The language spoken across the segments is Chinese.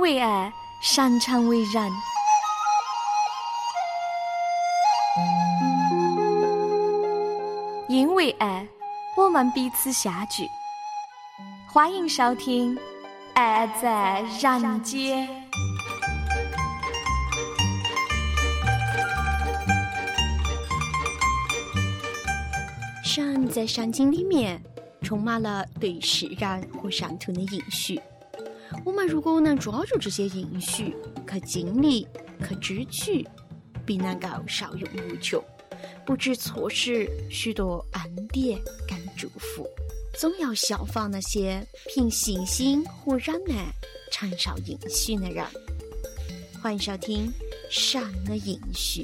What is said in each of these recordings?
为爱，擅长为人。因为爱，我们彼此相聚。欢迎收听《爱在人间》。山在山经里面充满了对释然和善土的应许。我们如果能抓住这些应许，去经历，去支取，必能够受用无穷。不知错失许多恩典跟祝福，总要效仿那些凭信心和忍耐承受应许的人。欢迎收听《善的应许》。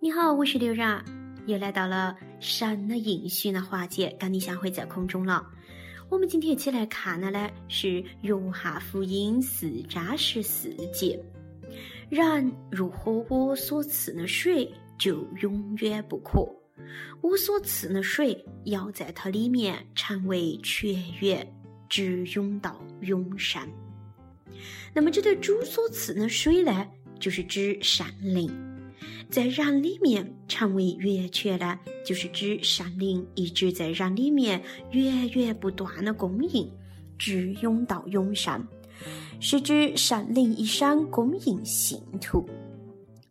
你好，我是刘然，又来到了《山的应许》的环节，跟你相会在空中了。我们今天一起来看的呢是《约翰福音》四章十四节。人如喝我所赐的水，就永远不渴；我所赐的水要在它里面成为泉源，直涌到永生。那么，这对主所赐的水呢，就是指圣灵，在人里面成为源泉呢，就是指山灵一直在人里面源源不断的供应，直涌到永生。是指山灵一生供应信徒。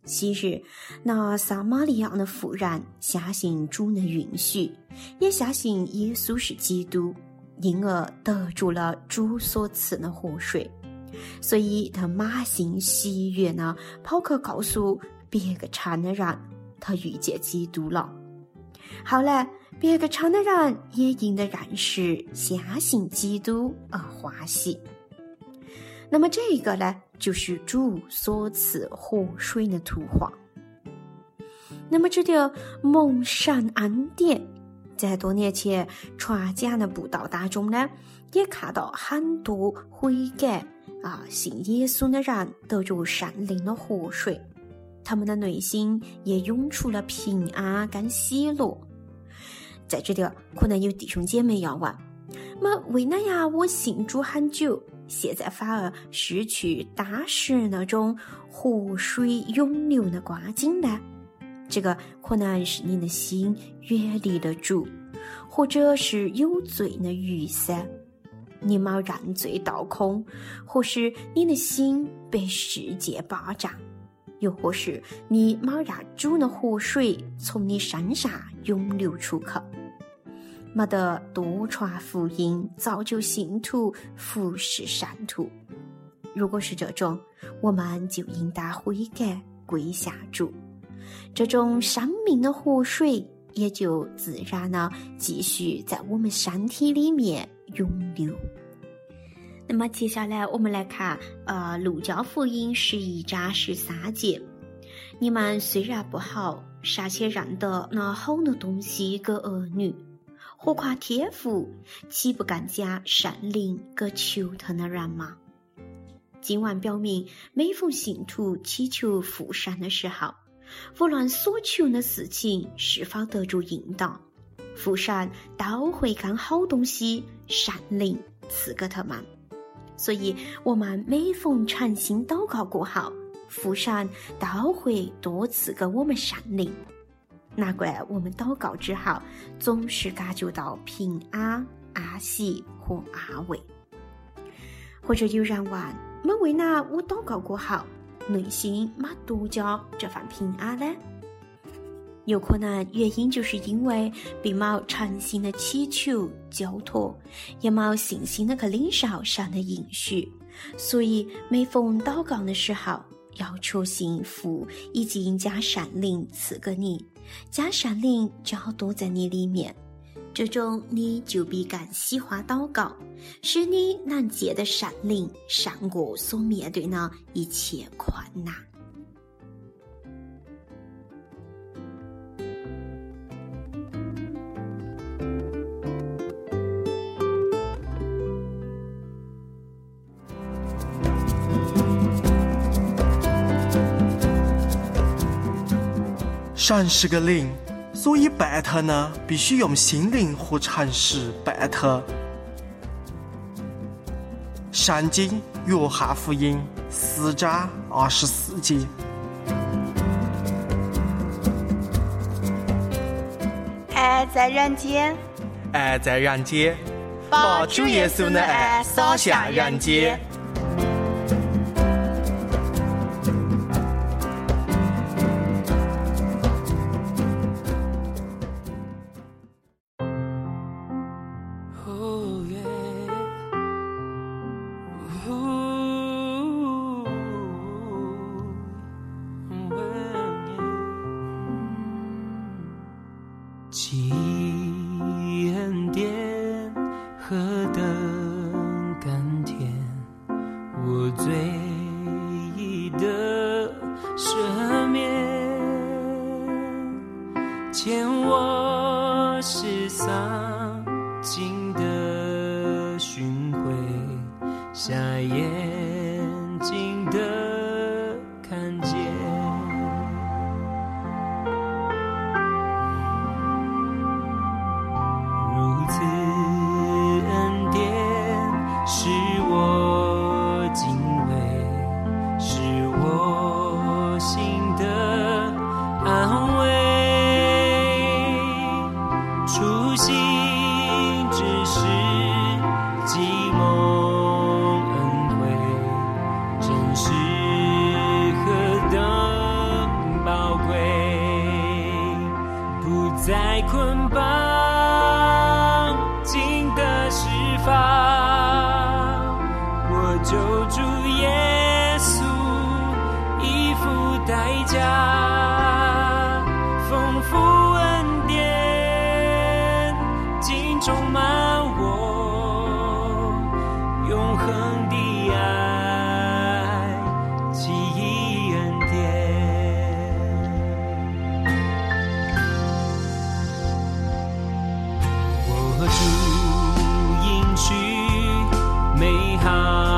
昔日那撒玛利亚的妇人相信主的允许，也相信耶稣是基督，因而得住了主所赐的活水，所以他满心喜悦呢，跑去告诉别个城的人，他遇见基督了。后来，别个城的人也因得认识、相信基督而欢喜。那么这个呢，就是主所赐活水的图画。那么这个蒙神恩典，在多年前传讲的布道当中呢，也看到很多悔改啊、信耶稣的人得着圣灵的活水，他们的内心也涌出了平安跟喜乐。在这里，可能有弟兄姐妹要问：那为哪呀？我信主很久。现在反而失去当时那种活水涌流的光景呢？这个可能是你的心远离了主，或者是有罪的余生，你没认罪倒空，或是你的心被世界霸占，又或是你没让主的河水从你身上涌流出去。没得多传福音，造就信徒，服侍善徒。如果是这种，我们就应当悔改，归下主。这种生命的活水也就自然的继续在我们身体里面涌流。那么接下来我们来看，呃，《路加福音》十一章十三节：你们虽然不好，尚且认得那好的东西给儿女。何况天父，岂不更加圣灵给求他的人吗？经文表明，每逢信徒祈求复神的时候，无论所求的事情是否得着应当，复神都会将好东西善灵赐给他们。所以，我们每逢诚心祷告过后，福神都会多次给我们上灵。难怪我们祷告之后，总是感觉到平安、安息和安慰。或者有人问：那为哪我祷告过后，内心没多加这份平安呢？有可能原因就是因为并冇诚心的祈求交托，也冇信心的去领受神的应许，所以每逢祷告的时候，要求幸福已经将善灵赐给你。将善灵交多在你里面，这种你就比更喜欢祷告，使你能借的善灵善过所面对的一切困难。神是个灵所以拜他呢必须用心灵和诚实拜他圣经约翰福音四章二十四节爱在人间。爱在人间。把主耶稣的爱洒向人间。主应许美好。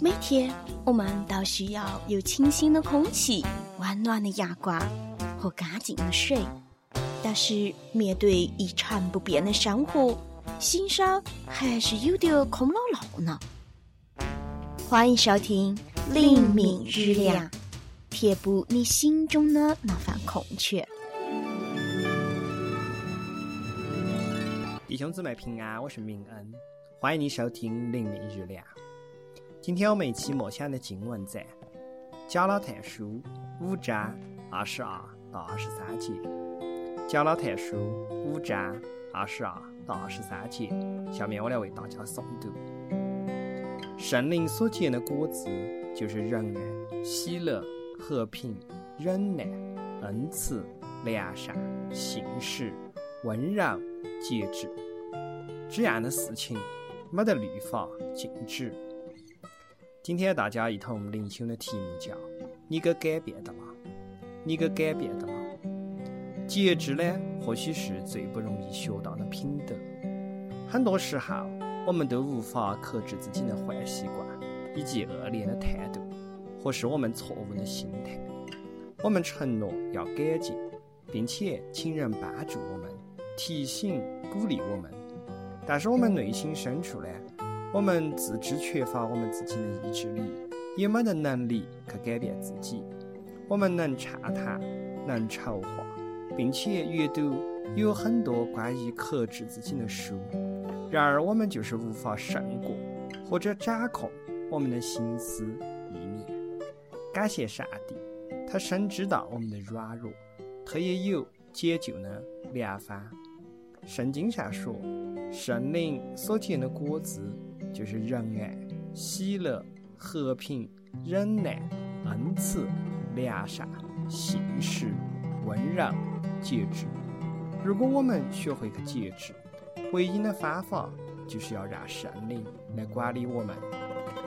每天我们都需要有清新的空气、温暖的阳光和干净的水，但是面对一成不变的生活，心上还是有点空落落呢。欢迎收听《黎明日亮》，填补你心中的那份空缺。弟兄姊妹平安，我是明恩，欢迎你收听《黎明日亮》。今天我们一起默想的经文在《加拉太书》五章二十二到二十三节，《加拉太书》五章二十二到二十三节。下面我来为大家诵读：圣灵所结的果子，就是仁爱、喜乐、和平、忍耐、恩慈、良善、信实、温柔、节制。这样的事情，没得律法禁止。今天大家一同灵修的题目叫“你给改变的吗？你给改变的吗？”节制呢，或许是最不容易学到的品德。很多时候，我们都无法克制自己的坏习惯，以及恶劣的态度，或是我们错误的心态。我们承诺要改进，并且请人帮助我们，提醒、鼓励我们，但是我们内心深处呢？我们自知缺乏我们自己的意志力，也没得能力去改变自己。我们能畅谈，能筹划，并且阅读有很多关于克制自己的书，然而我们就是无法胜过或者掌控我们的心思意念。感谢上帝，他深知道我们的软弱，他也有解救的良方。圣经上说，圣灵所结的果子。就是仁爱、喜乐、和平、忍耐、恩慈、良善、信实、温柔、节制。如果我们学会去节制，唯一的方法就是要让圣灵来管理我们。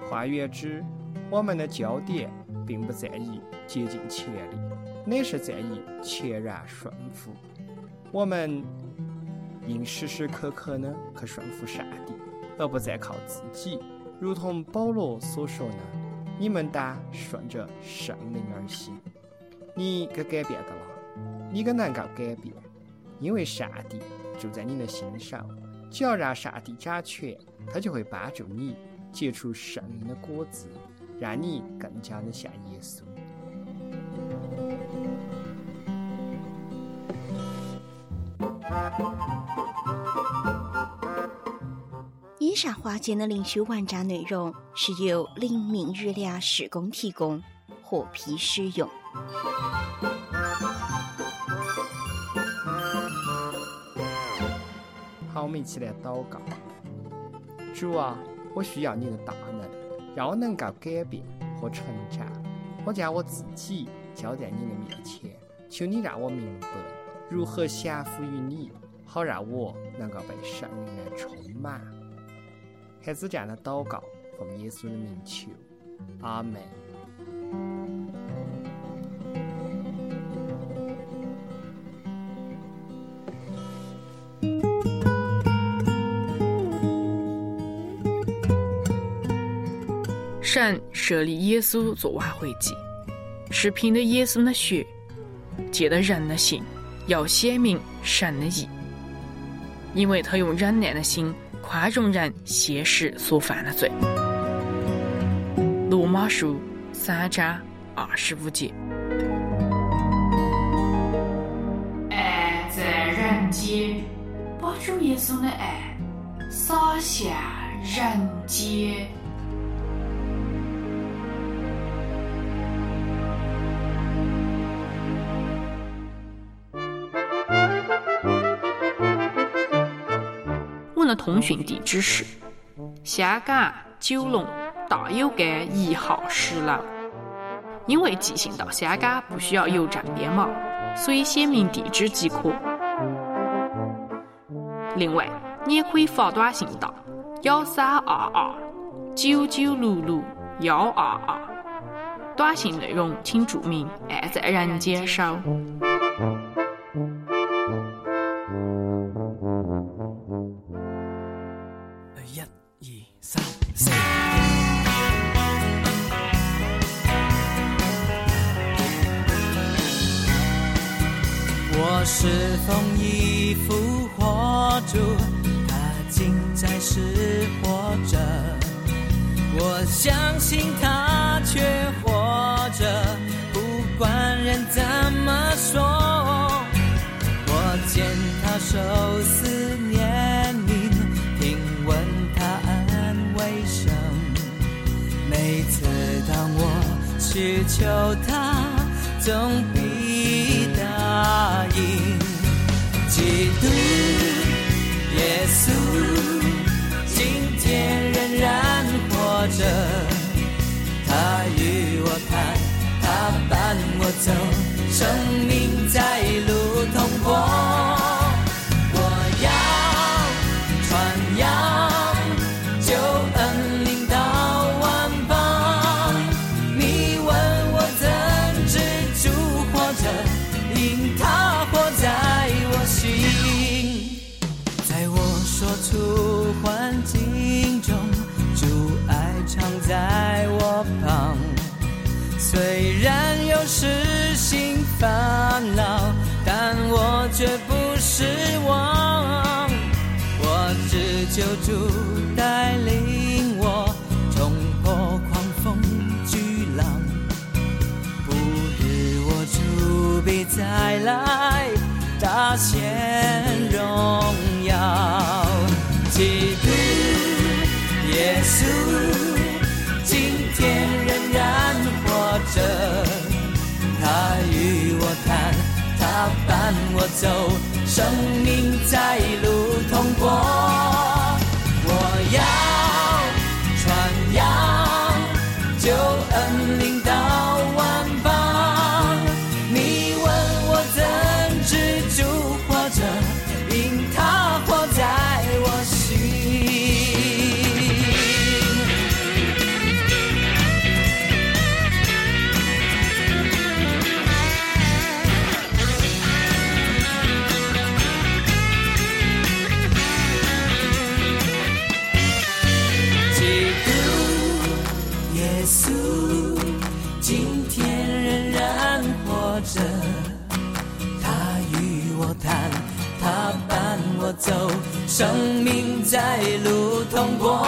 换言之，我们的焦点并不在于竭尽全力，乃是在于全然顺服。我们应时时刻刻的去顺服上帝。而不再靠自己，如同保罗所说的：“你们当顺着圣灵而行。”你给改变的了，你给能够改变，因为上帝住在你的心上。只要让上帝掌权，他就会帮助你结出圣灵的果子，让你更加的像耶稣。上花间的灵修文章内容是由灵明日亮施工提供，获批使用。好，我们一起来祷告。主啊，我需要你的大能，让我能够改变和成长。我将我自己交在你的面前，求你让我明白如何降服于你，好让我能够被圣灵来充满。孩子这样的祷告，奉耶稣的名求，阿门。神设立耶稣做挽回祭，是凭着耶稣的血，借的人的心，要显明神的义，因为他用忍耐的心。宽容人现实所犯的罪。罗马书三章二十五节。爱在人间，把主耶稣的爱洒向人间。通讯地址是香港九龙大有街一号十楼。因为寄信到香港不需要邮政编码，所以写明地址即可。另外，你也可以发短信到幺三二二九九六六幺二二，短信内容请注明“爱在人间收”。只求他，总必答应。基督耶稣，今天仍然活着，只求主带领我，冲破狂风巨浪。不日我主必再来，大显荣耀。基督耶稣，今天仍然活着。他与我谈，他伴我走，生命在路通过。我通过。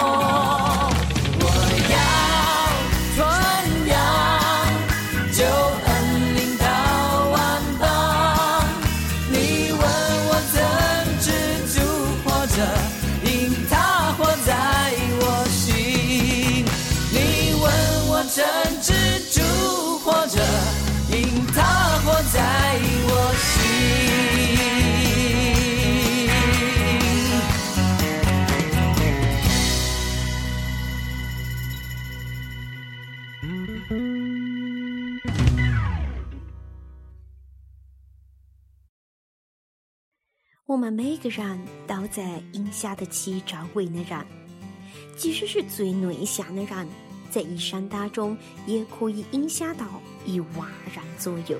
我们每个人都在影响得起周围的人，即使是最内向的人，在一生当中也可以影响到一万人左右。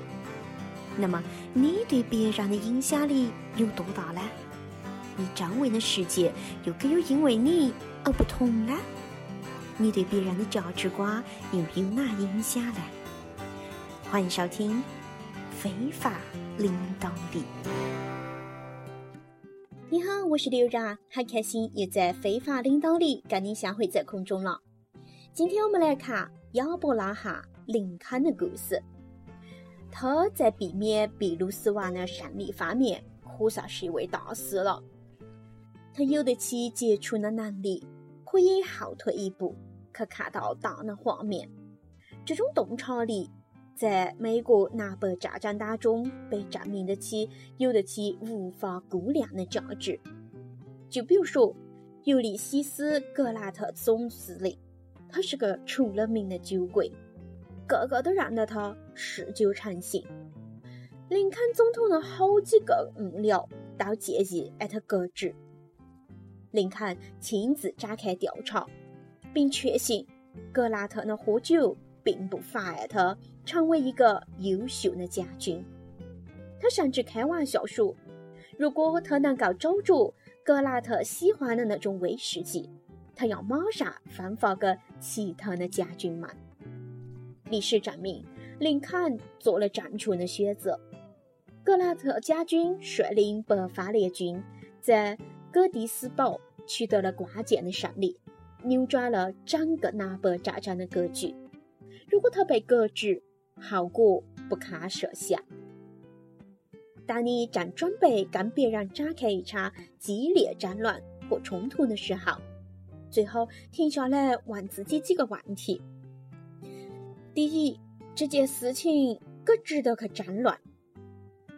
那么，你对别人的影响力有多大呢？你周围的世界又可有因为你而不同呢？你对别人的价值观又有哪影响呢？欢迎收听《非法领导力》。你好，我是刘然，很开心又在非法领导里跟你相会在空中了。今天我们来看亚伯拉罕·林肯的故事。他在避免秘鲁死亡的胜利方面，可算是一位大师了。他有得起杰出的能力，可以后退一步，可看到大的画面。这种洞察力，在美国南北战争当中被证明得起，有得起无法估量的价值。就比如说，尤利西斯·格兰特总司令，他是个出了名的酒鬼，个个都认得他嗜酒成性。林肯总统的好几个幕僚都建议让他革职。林肯亲自展开调查，并确信格兰特的喝酒并不妨碍他成为一个优秀的将军。他甚至开玩笑说，如果他能够找着格兰特喜欢的那种威士忌，他要马上分发给其他的将军们。历史证明，林肯做了正确的选择。格拉特将军率领北方联军在戈迪斯堡取得了关键的胜利，扭转了整个南北战争的格局。如果他被革职，后果不堪设想。当你正准备跟别人展开一场激烈战乱或冲突的时候，最后停下来问自己几个问题：第一，这件事情可值得去争论？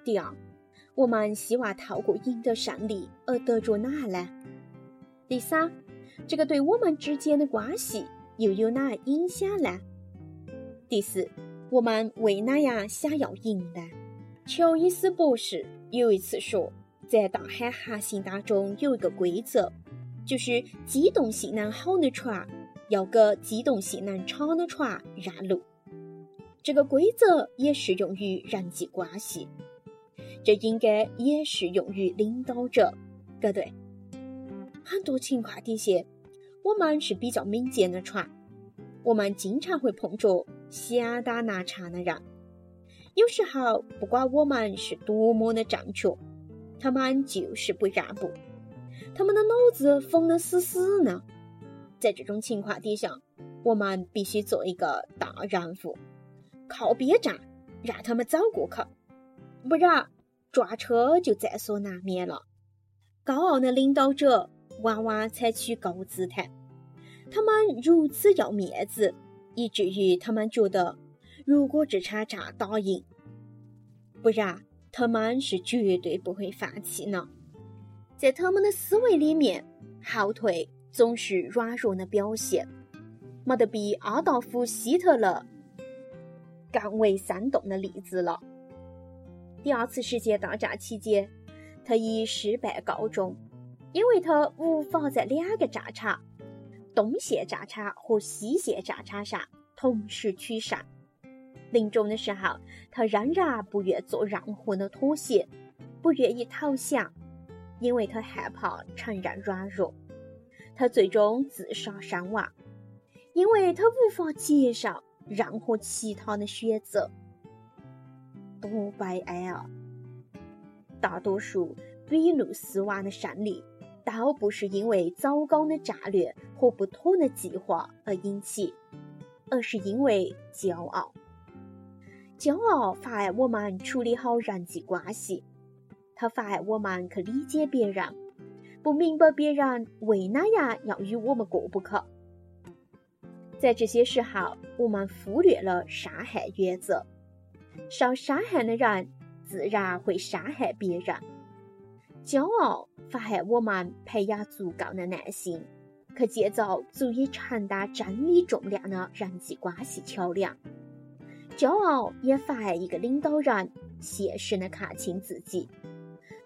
第二，我们希望透过赢得胜利而得着哪呢？第三，这个对我们之间的关系又有哪影响呢？第四，我们为哪样想要赢呢？乔伊斯博士有一次说，在大海航行当中有一个规则，就是机动性能好的船要给机动性能差的船让路。这个规则也适用于人际关系，这应该也适用于领导者，对不对？很多情况底下，我们是比较敏捷的船，我们经常会碰着想打拿长的人。有时候，不管我们是多么的正确，他们就是不让步，他们的脑子疯得死死呢。在这种情况底下，我们必须做一个大人物，靠边站，让他们走过去，不然撞车就在所难免了。高傲的领导者往往采取高姿态，他们如此要面子，以至于他们觉得。如果这场仗打赢，不然他们是绝对不会放弃的。在他们的思维里面，后退总是软弱的表现，没得比阿道夫·希特勒更为生动的例子了。第二次世界大战期间，他以失败告终，因为他无法在两个战场——东线战场和西线战场上同时取胜。临终的时候，他仍然不愿做任何的妥协，不愿意投降，因为他害怕承认软弱。他最终自杀身亡，因为他无法接受任何其他的选择。多悲哀啊！大多数比路斯王的胜利，都不是因为糟糕的战略或不妥的计划而引起，而是因为骄傲。骄傲妨碍我们处理好人际关系，它妨碍我们去理解别人，不明白别人为哪样要与我们过不去。在这些时候，我们忽略了伤害原则，受伤害的人自然会伤害别人。骄傲妨碍我们培养足够的耐心，去建造足以承担真理重量的人际关系桥梁。骄傲也妨碍一个领导人现实的看清自己，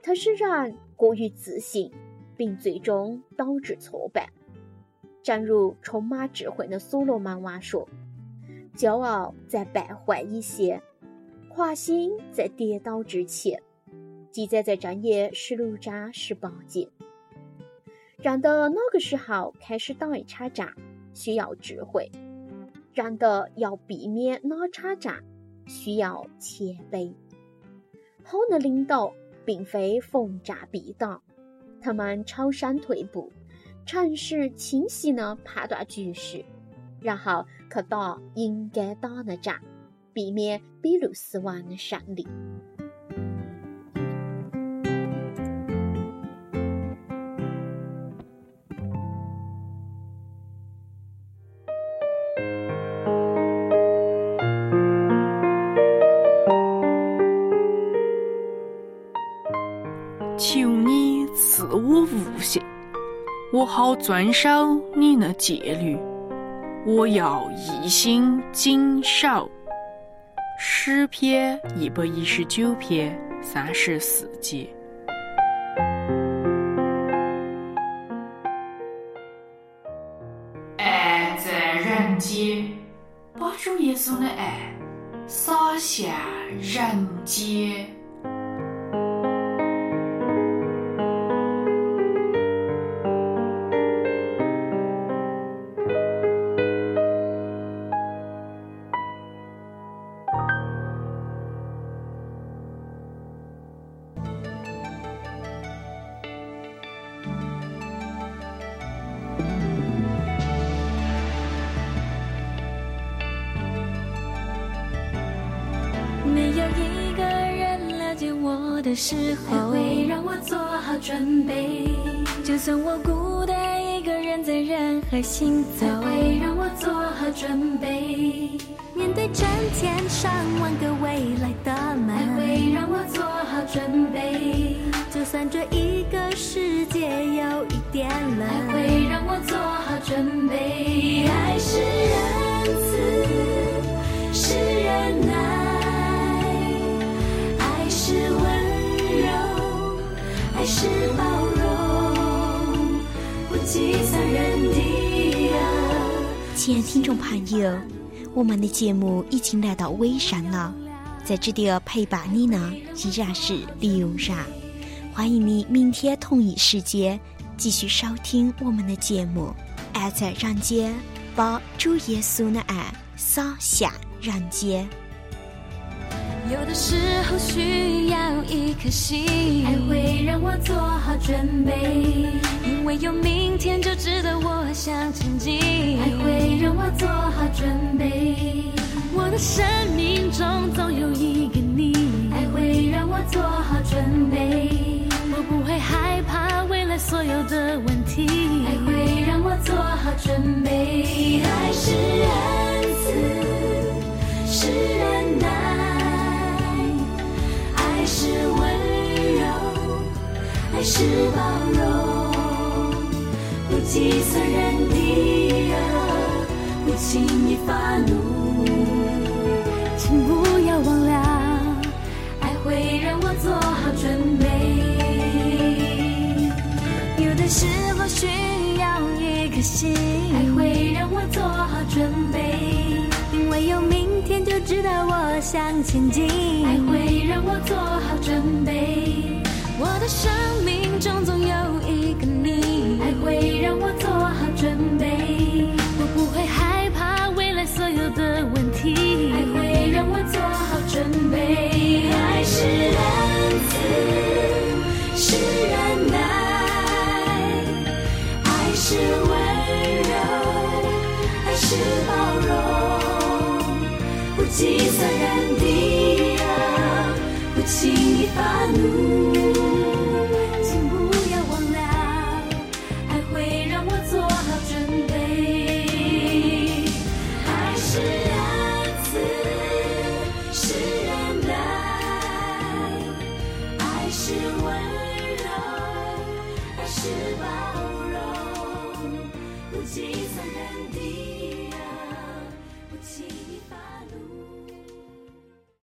它使人过于自信，并最终导致挫败。正如充满智慧的所罗门王说：“骄傲在败坏以前，狂心在跌倒之前。”记载在正业十六章十八节。人的哪个时候开始打一场仗，需要智慧。让的要避免哪场仗，需要谦卑。好的领导并非逢战必打，他们超山退步，诚实清晰地判断局势，然后去打应该打的仗，避免比路斯王的胜利。我好遵守你的戒律，我要一心谨守。诗篇一百一十九篇三十四节。爱在人间，把主耶稣的爱洒向人间。在人海行走，会让我做好准备。面对成千上万个未来的门，会让我做好准备。就算这一个世界有一点冷，会让我做好准备。亲爱的听众朋友，我们的节目已经来到尾声了，在这里陪伴你呢依然是刘然。欢迎你明天同一时间继续收听我们的节目。爱在人间，把主耶稣的爱洒向人间。有的时候需要一颗心，爱会让我做好准备，因为有明天就值得我向前进。爱会生命中总有一个你，爱会让我做好准备。我不会害怕未来所有的问题，爱会让我做好准备。爱是恩赐，是忍耐，爱是温柔，爱是包容，不计算人的恶，不轻易发怒，请不要忘了，爱会让我做好准备。有的时候需要一颗心，爱会让我做好准备，因为有明天就知道我向前进。爱会让我做好准备，我的生命